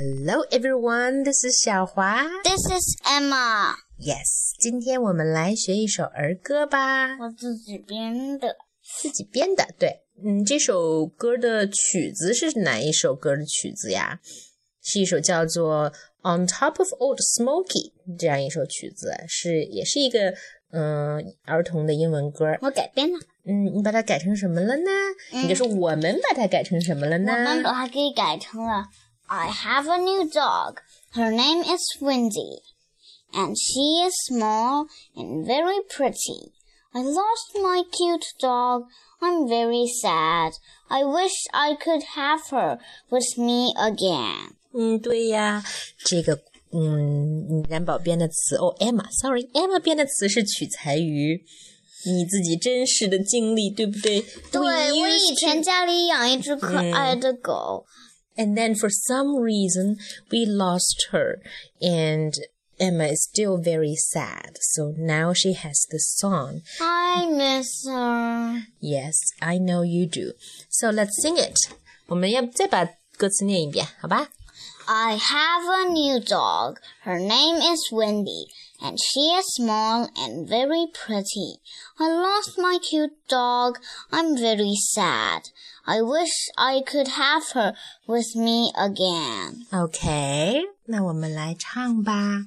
Hello everyone, this is 小华。This is Emma，Yes，今天我们来学一首儿歌吧，我自己编的。自己编的。对，嗯，这首歌的曲子是哪一首歌的曲子呀？是一首叫做《On Top of Old Smoky》这样一首曲子，是也是一个嗯、儿童的英文歌。我改编了，嗯，你把它改成什么了呢？嗯也就是我们把它改成什么了呢我？们把它给改成了 I have a new dog. Her name is Windy, and she is small and very pretty. I lost my cute dog. I'm very sad. I wish I could have her with me again. 嗯，对呀，这个嗯，然宝编的词哦，Emma，sorry，Emma 编的词是取材于你自己真实的经历，对不对？对， We 我 used 以前家里养一只可爱的狗， And then for some reason we lost her, and Emma is still very sad. So now she has this song. I miss her. Yes, I know you do. So let's sing it. 我们要再把歌词念一遍，好吧？ I have a new dog. Her name is Wendy, and she is small and very pretty. I lost my cute dog. I'm very sad. I wish I could have her with me again. OK，那我们来唱吧。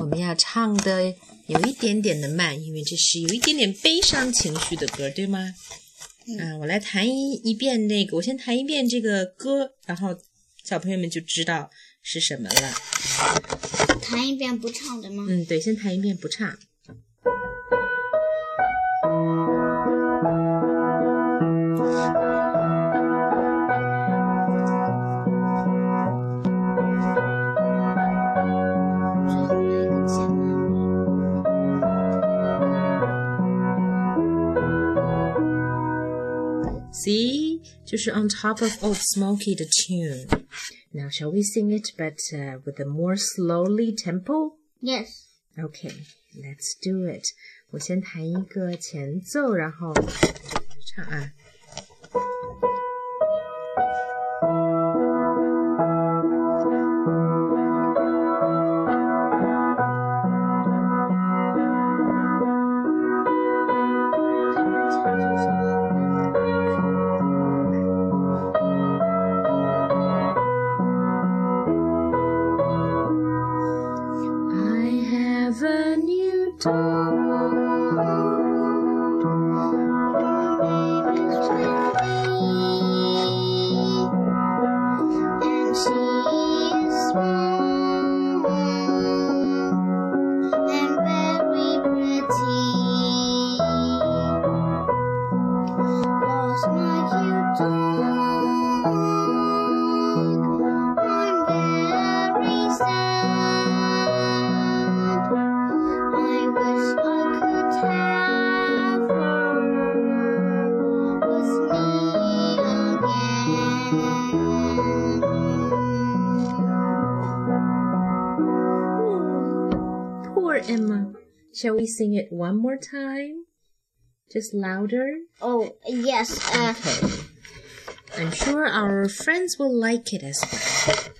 我们要唱的有一点点的慢，因为这是有一点点悲伤情绪的歌，对吗？嗯、我来弹一一遍那个，我先弹一遍这个歌，然后小朋友们就知道 是什么了。弹一遍不唱的吗？嗯，对，先弹一遍不唱。See，就是 on top of old Smoky 的 tune。Now shall we sing it, but uh, with a more slowly tempo? Yes. Okay, let's do it. 我先弹一个前奏，然后就开始唱啊。 To. Emma. Shall we sing it one more time? Just louder? Oh, yes. Uh, Okay. I'm sure our friends will like it as well.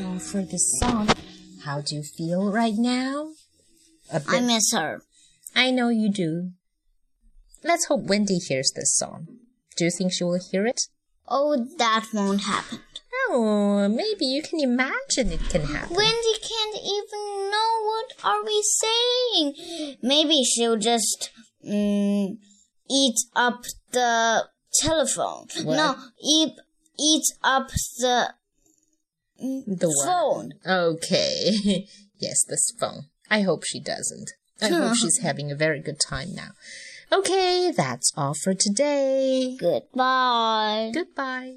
Again. Okay, that's all for this song. How do you feel right now? I miss her. I know you do. Let's hope Wendy hears this song. Do you think she will hear it? Oh, that won't happen. Oh, maybe you can imagine it can happen. Wendy can't even know what are we saying. Maybe she'll just mm, eat up the telephone. What? No, eat eat up the The phone. Okay. yes, this phone. I hope she doesn't. I hope she's having a very good time now. Okay, that's all for today. Goodbye. Goodbye.